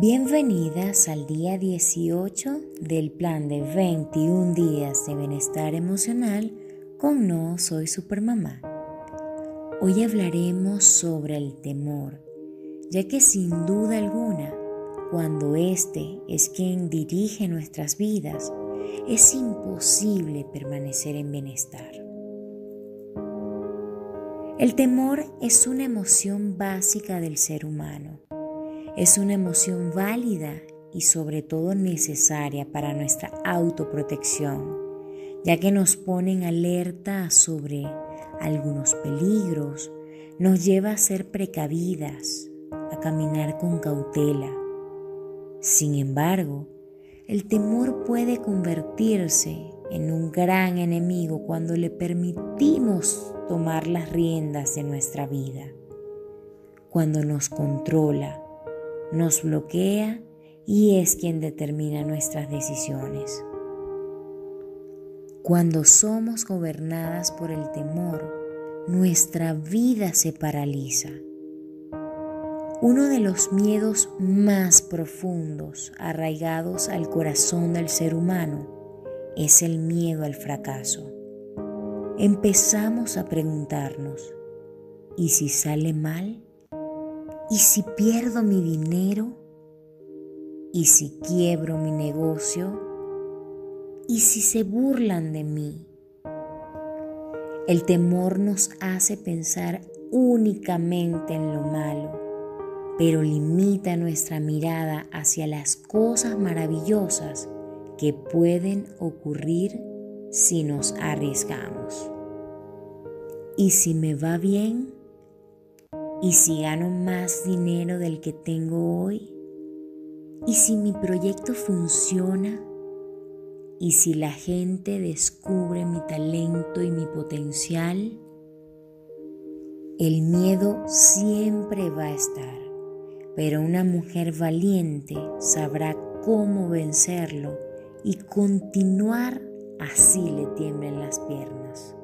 Bienvenidas al día 18 del plan de 21 días de bienestar emocional con No Soy Supermamá. Hoy hablaremos sobre el temor, ya que sin duda alguna, cuando este es quien dirige nuestras vidas, es imposible permanecer en bienestar. El temor es una emoción básica del ser humano es una emoción válida y sobre todo necesaria para nuestra autoprotección, ya que nos pone en alerta sobre algunos peligros, nos lleva a ser precavidas, a caminar con cautela. Sin embargo, el temor puede convertirse en un gran enemigo cuando le permitimos tomar las riendas de nuestra vida, cuando nos controla, nos bloquea y es quien determina nuestras decisiones. Cuando somos gobernadas por el temor, nuestra vida se paraliza. Uno de los miedos más profundos arraigados al corazón del ser humano es el miedo al fracaso. Empezamos a preguntarnos, ¿y si sale mal? ¿Y si pierdo mi dinero? ¿Y si quiebro mi negocio? ¿Y si se burlan de mí? El temor nos hace pensar únicamente en lo malo, pero limita nuestra mirada hacia las cosas maravillosas que pueden ocurrir si nos arriesgamos. ¿Y si me va bien? ¿Y si gano más dinero del que tengo hoy? ¿Y si mi proyecto funciona? ¿Y si la gente descubre mi talento y mi potencial? El miedo siempre va a estar, pero una mujer valiente sabrá cómo vencerlo y continuar así le tiemblen las piernas.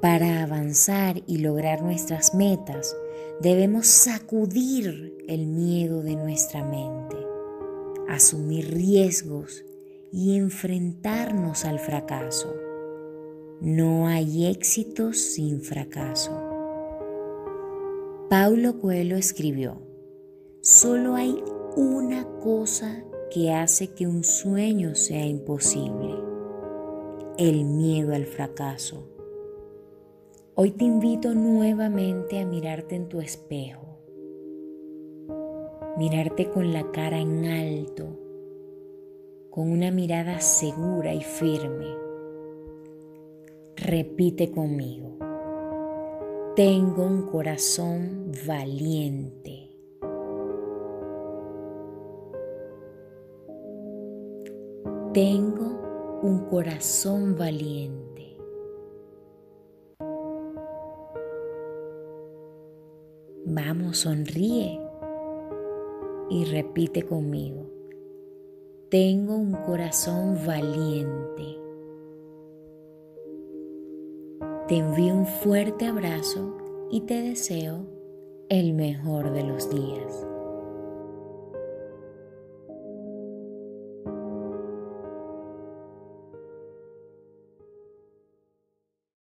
Para avanzar y lograr nuestras metas, debemos sacudir el miedo de nuestra mente, asumir riesgos y enfrentarnos al fracaso. No hay éxitos sin fracaso. Paulo Coelho escribió, solo hay una cosa que hace que un sueño sea imposible, el miedo al fracaso. Hoy te invito nuevamente a mirarte en tu espejo, mirarte con la cara en alto, con una mirada segura y firme. Repite conmigo, tengo un corazón valiente. Tengo un corazón valiente. Vamos, sonríe y repite conmigo. Tengo un corazón valiente. Te envío un fuerte abrazo y te deseo el mejor de los días.